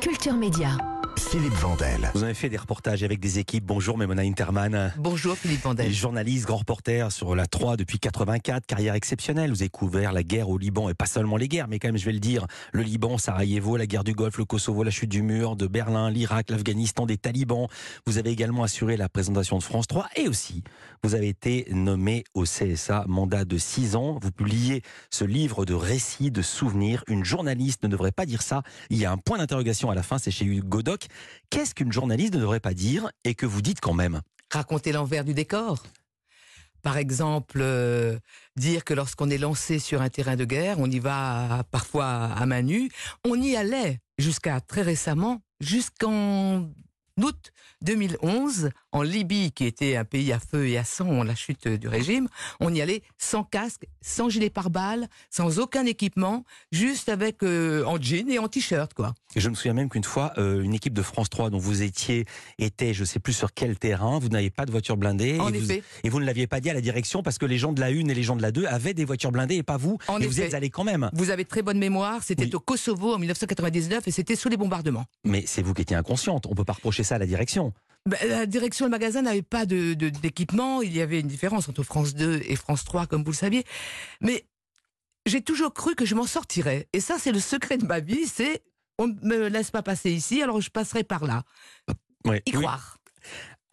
Culture Média. Philippe Vandel. Vous avez fait des reportages avec des équipes. Bonjour Memona Interman. Bonjour Philippe Vandel. Journaliste, grand reporter sur la 3 depuis 84, carrière exceptionnelle. Vous avez couvert la guerre au Liban et pas seulement les guerres, mais quand même, je vais le dire, le Liban, Sarajevo, la guerre du Golfe, le Kosovo, la chute du mur, de Berlin, l'Irak, l'Afghanistan, des talibans. Vous avez également assuré la présentation de France 3 et aussi, vous avez été nommé au CSA, mandat de 6 ans. Vous publiez ce livre de récits, de souvenirs. Une journaliste ne devrait pas dire ça. Il y a un point d'interrogation à la fin, c'est chez Hugo Doc. Qu'est-ce qu'une journaliste ne devrait pas dire et que vous dites quand même? Raconter l'envers du décor. Par exemple, euh, dire que lorsqu'on est lancé sur un terrain de guerre, on y va parfois à main nue. On y allait jusqu'à très récemment, jusqu'en août 2011, en Libye, qui était un pays à feu et à sang, la chute du régime, on y allait sans casque, sans gilet pare-balles, sans aucun équipement, juste avec euh, en jean et en t-shirt, quoi. Et je me souviens même qu'une fois, euh, une équipe de France 3 dont vous étiez était, je sais plus sur quel terrain, vous n'aviez pas de voiture blindée. En et, vous, effet. et vous ne l'aviez pas dit à la direction parce que les gens de la 1 et les gens de la 2 avaient des voitures blindées et pas vous. En et vous effet. êtes quand même. Vous avez très bonne mémoire, c'était Oui. au Kosovo en 1999 et c'était sous les bombardements. Mais c'est vous qui étiez inconsciente. On peut pas reprocher ça à la direction. Ben, la direction, le magasin n'avait pas de, de- d'équipement. Il y avait une différence entre France 2 et France 3, comme vous le saviez. Mais j'ai toujours cru que je m'en sortirais. Et ça, c'est le secret de ma vie. C'est on ne me laisse pas passer ici, alors je passerai par là. Ouais. Y Oui. croire.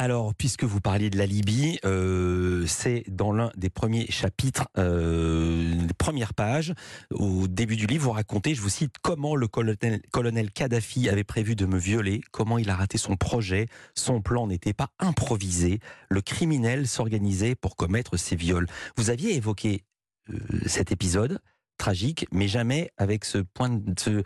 Alors, puisque vous parliez de la Libye, euh, c'est dans l'un des premiers chapitres, euh, les premières pages, au début du livre, vous racontez, je vous cite, comment le colonel, Kadhafi avait prévu de me violer, comment il a raté son projet, son plan n'était pas improvisé, le criminel s'organisait pour commettre ses viols. Vous aviez évoqué euh, cet épisode tragique, mais jamais avec euh,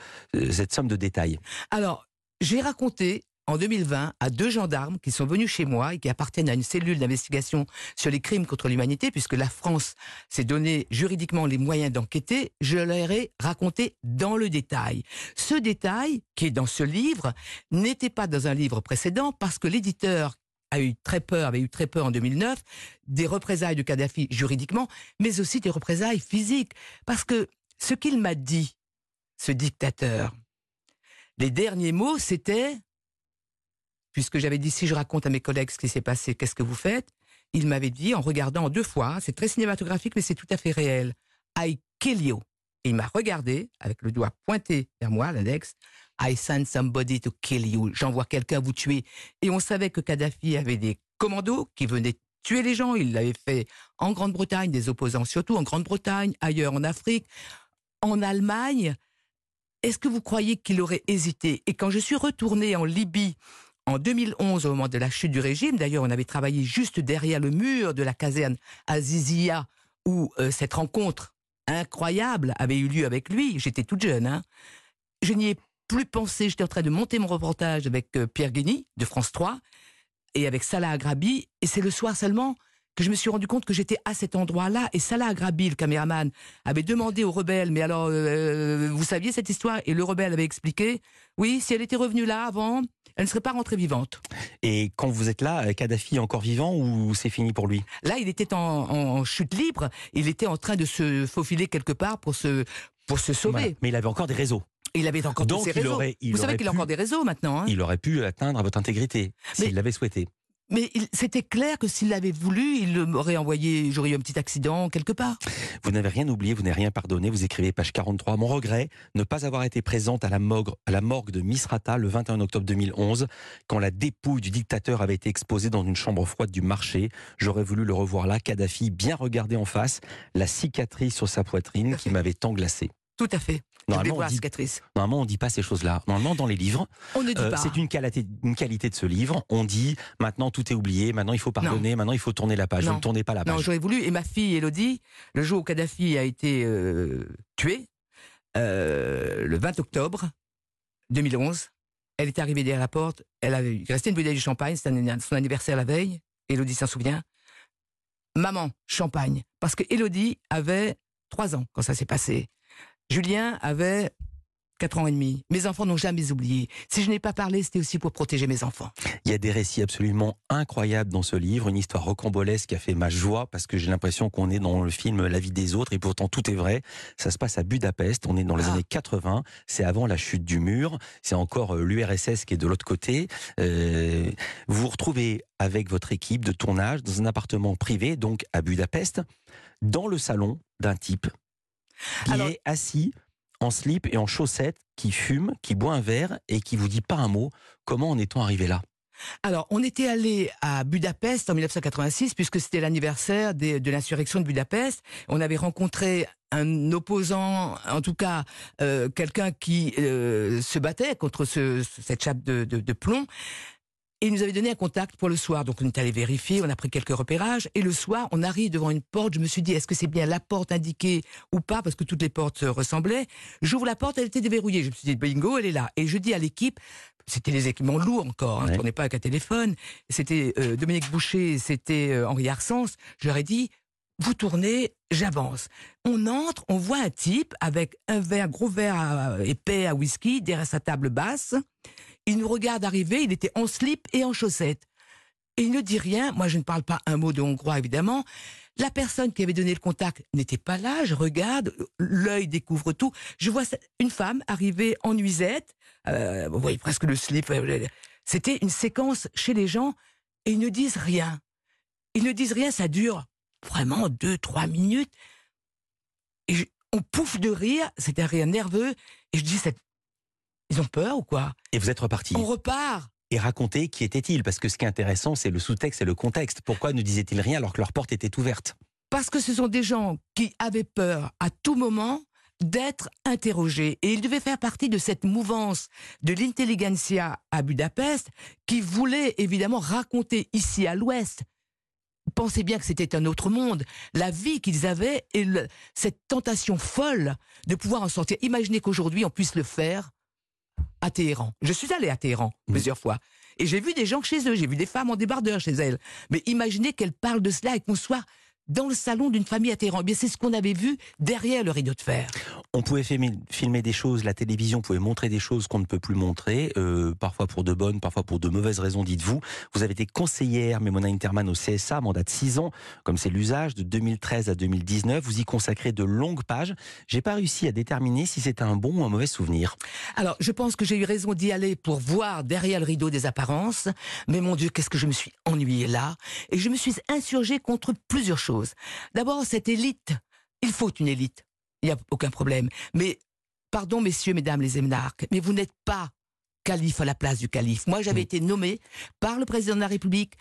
cette somme de détails. Alors, j'ai raconté en 2020 à deux gendarmes qui sont venus chez moi et qui appartiennent à une cellule d'investigation sur les crimes contre l'humanité, puisque la France s'est donné juridiquement les moyens d'enquêter, je leur ai raconté dans le détail. Ce détail, qui est dans ce livre, n'était pas dans un livre précédent parce que l'éditeur a eu très peur, avait eu très peur en 2009 des représailles de Kadhafi juridiquement, mais aussi des représailles physiques. Parce que ce qu'il m'a dit, ce dictateur, les derniers mots, c'était, puisque j'avais dit si je raconte à mes collègues ce qui s'est passé, qu'est-ce que vous faites? Il m'avait dit, en regardant deux fois, c'est très cinématographique, mais c'est tout à fait réel, I kill you. Et il m'a regardé, avec le doigt pointé vers moi, l'index, I send somebody to kill you. J'envoie quelqu'un vous tuer. Et on savait que Kadhafi avait des commandos qui venaient tuer les gens. Il l'avait fait en Grande-Bretagne, des opposants surtout en Grande-Bretagne, ailleurs en Afrique, en Allemagne. Est-ce que vous croyez qu'il aurait hésité? Et quand je suis retournée en Libye en 2011, au moment de la chute du régime, d'ailleurs, on avait travaillé juste derrière le mur de la caserne Azizia, où euh, cette rencontre incroyable avait eu lieu avec lui. J'étais toute jeune. Hein. Je n'y ai plus pensé. J'étais en train de monter mon reportage avec euh, Pierre Guigny de France 3 et avec Salah Agrabi. Et c'est le soir seulement que je me suis rendu compte que j'étais à cet endroit-là. Et Salah Agrabi, le caméraman, avait demandé au rebelle, mais alors, euh, vous saviez cette histoire? Et le rebelle avait expliqué, oui, si elle était revenue là avant, elle ne serait pas rentrée vivante. Et quand vous êtes là, Kadhafi est encore vivant ou c'est fini pour lui? Là, il était en, en chute libre. Il était en train de se faufiler quelque part pour se, pour se sauver. Voilà. Mais il avait encore des réseaux. Il avait encore Donc, tous ses il réseaux. aurait- il vous savez qu'il a encore des réseaux maintenant. hein Il aurait pu atteindre à votre intégrité s'il l'avait souhaité. Mais c'était clair que s'il l'avait voulu, il m'aurait envoyé, j'aurais eu un petit accident quelque part. Vous n'avez rien oublié, vous n'avez rien pardonné. Vous écrivez page 43. Mon regret, ne pas avoir été présente à la, morgue, à la morgue de Misrata le 21 octobre 2011, quand la dépouille du dictateur avait été exposée dans une chambre froide du marché. J'aurais voulu le revoir là, Kadhafi, bien regardé en face, la cicatrice sur sa poitrine qui m'avais tant glacé. Tout à fait. Normalement, on dit, normalement, on dit pas ces choses-là. Normalement, dans les livres, On ne dit Euh, pas. c'est une qualité, une qualité de ce livre. On dit maintenant tout est oublié, maintenant il faut pardonner, maintenant il faut tourner la page. Vous Non. ne tournez pas la Non, page. j'aurais voulu. Et ma fille Elodie, le jour où Kadhafi a été euh, tué, euh, le 20 octobre 2011, elle est arrivée derrière la porte. Elle avait il restait une bouteille de champagne. C'était son anniversaire la veille. Elodie s'en souvient. Maman, champagne. Parce que Elodie avait trois ans quand ça s'est passé. Julien avait 4 ans et demi. Mes enfants n'ont jamais oublié. Si je n'ai pas parlé, c'était aussi pour protéger mes enfants. Il y a des récits absolument incroyables dans ce livre, une histoire rocambolesque qui a fait ma joie parce que j'ai l'impression qu'on est dans le film La vie des autres et pourtant tout est vrai. Ça se passe à Budapest, on est dans les Ah. années 80, c'est avant la chute du mur, c'est encore euh, l'URSS qui est de l'autre côté. Euh, vous vous retrouvez avec votre équipe de tournage dans un appartement privé, donc à Budapest, dans le salon d'un type qui Alors- est assis en slip et en chaussettes, qui fume, qui boit un verre et qui vous dit pas un mot. Comment en est-on arrivé là? Alors, on était allé à Budapest en 1986, puisque c'était l'anniversaire des- de l'insurrection de Budapest. On avait rencontré un opposant, en tout cas euh, quelqu'un qui euh, se battait contre ce- cette chape de, de- de plomb. Et il nous avait donné un contact pour le soir. Donc on est allé vérifier, on a pris quelques repérages. Et le soir, on arrive devant une porte. Je me suis dit, est-ce que c'est bien la porte indiquée ou pas? Parce que toutes les portes se ressemblaient. J'ouvre la porte, elle était déverrouillée. Je me suis dit, bingo, elle est là. Et je dis à l'équipe, c'était les équipements lourds encore, hein, Ouais. on n'est pas avec un téléphone. C'était euh, Dominique Boucher, c'était euh, Henri Arsens. Je leur ai dit, vous tournez, j'avance. On entre, on voit un type avec un verre, gros verre à- épais à whisky derrière sa table basse. Il nous regarde arriver, il était en slip et en chaussettes. Et il ne dit rien. Moi, je ne parle pas un mot de hongrois, évidemment. La personne qui avait donné le contact n'était pas là. Je regarde, l'œil découvre tout. Je vois une femme arriver en nuisette. Euh, vous voyez presque le slip. C'était une séquence chez les gens et ils ne disent rien. Ils ne disent rien, ça dure vraiment deux, trois minutes. Et on pouffe de rire, c'est un rire nerveux. Et je dis, cette- ils ont peur ou quoi? Et vous êtes reparti. On repart. Et racontez qui était-il Parce que ce qui est intéressant, c'est le sous-texte et le contexte. Pourquoi ne disaient-ils rien alors que leur porte était ouverte? Parce que ce sont des gens qui avaient peur à tout moment d'être interrogés. Et ils devaient faire partie de cette mouvance de l'intelligentsia à Budapest qui voulait évidemment raconter ici à l'Ouest. Pensez bien que c'était un autre monde. La vie qu'ils avaient et le- cette tentation folle de pouvoir en sortir. Imaginez qu'aujourd'hui on puisse le faire à Téhéran. Je suis allé à Téhéran plusieurs fois. Et j'ai vu des gens chez eux, j'ai vu des femmes en débardeur chez elles. Mais imaginez qu'elles parlent de cela et qu'on soit dans le salon d'une famille à Téhéran. Eh bien, c'est ce qu'on avait vu derrière le rideau de fer. On pouvait filmer, des choses, la télévision pouvait montrer des choses qu'on ne peut plus montrer, euh, parfois pour de bonnes, parfois pour de mauvaises raisons, dites-vous. Vous avez été conseillère Mémona Interman au CSA, mandat de 6 ans, comme c'est l'usage, de 2013 à 2019. Vous y consacrez de longues pages. J'ai pas réussi à déterminer si c'était un bon ou un mauvais souvenir. Alors, je pense que j'ai eu raison d'y aller pour voir derrière le rideau des apparences. Mais mon Dieu, qu'est-ce que je me suis ennuyée là. Et je me suis insurgée contre plusieurs choses. D'abord, cette élite. Il faut une élite. Il n'y a aucun problème. Mais, pardon, messieurs, mesdames les émenarques, mais vous n'êtes pas calife à la place du calife. Moi, j'avais Mm. été nommé par le président de la République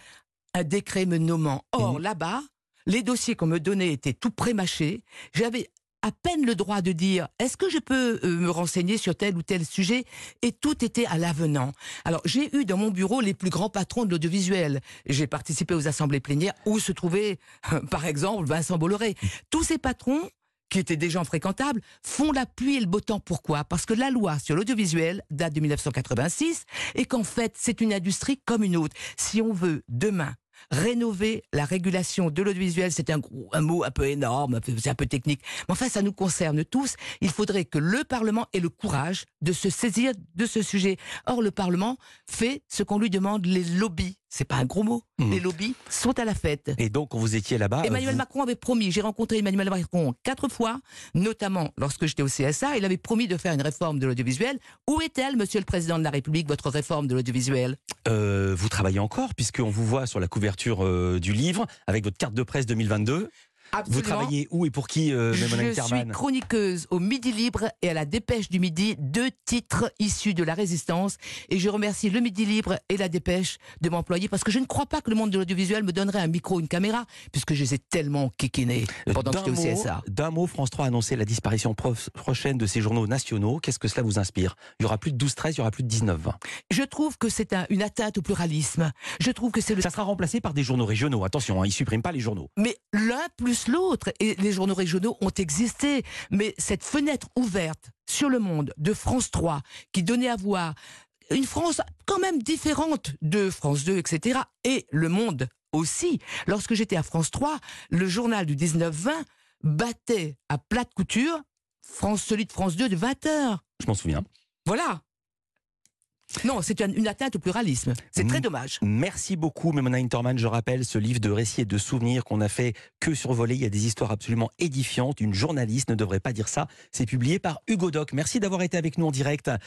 un décret me nommant. Or, Mm. là-bas, les dossiers qu'on me donnait étaient tout prémâchés. J'avais à peine le droit de dire est-ce que je peux euh, me renseigner sur tel ou tel sujet? Et tout était à l'avenant. Alors j'ai eu dans mon bureau les plus grands patrons de l'audiovisuel. J'ai participé aux assemblées plénières où se trouvait par exemple Vincent Bolloré. Tous ces patrons qui étaient des gens fréquentables, font la pluie et le beau temps. Pourquoi? Parce que la loi sur l'audiovisuel date de 1986 et qu'en fait, c'est une industrie comme une autre. Si on veut demain rénover la régulation de l'audiovisuel, c'est un, un mot un peu énorme, c'est un peu technique. Mais enfin, ça nous concerne tous. Il faudrait que le Parlement ait le courage de se saisir de ce sujet. Or, le Parlement fait ce qu'on lui demande. Les lobbies, c'est pas un gros mot, Mhm. les lobbies sont à la fête. Et donc, quand vous étiez là-bas, Emmanuel vous- Macron avait promis, j'ai rencontré Emmanuel Macron quatre fois, notamment lorsque j'étais au CSA, il avait promis de faire une réforme de l'audiovisuel. Où est-elle, monsieur le président de la République, votre réforme de l'audiovisuel? Euh, vous travaillez encore, puisqu'on vous voit sur la couverture euh, du livre, avec votre carte de presse 2022. Vous travaillez où et pour qui, euh, Mémona Je suis chroniqueuse au Midi Libre et à la Dépêche du Midi, deux titres issus de la Résistance. Et je remercie le Midi Libre et la Dépêche de m'employer parce que je ne crois pas que le monde de l'audiovisuel me donnerait un micro, une caméra, puisque je les ai tellement kikinés pendant que j'étais au CSA. D'un mot, France 3 a annoncé la disparition prochaine de ces journaux nationaux. Qu'est-ce que cela vous inspire? Il y aura plus de 12-13, il y aura plus de 19-20. Je trouve que c'est un- une atteinte au pluralisme. Je trouve que c'est le Ça sera remplacé par des journaux régionaux. Attention, hein, ils suppriment pas les journaux. Mais l'un plus l'autre, et les journaux régionaux ont existé, mais cette fenêtre ouverte sur le monde de France 3, qui donnait à voir une France quand même différente de France 2, etc., et le monde aussi. Lorsque j'étais à France 3, le journal du 19-20 battait à plate couture France, celui de France 2 de 20h. Je m'en souviens. Voilà. Non, c'est une, une atteinte au pluralisme. C'est très Mm. dommage. Merci beaucoup, Memona Interman. Je rappelle ce livre de récits et de souvenirs qu'on a fait que survoler. Il y a des histoires absolument édifiantes. Une journaliste ne devrait pas dire ça. C'est publié par Hugo Doc. Merci d'avoir été avec nous en direct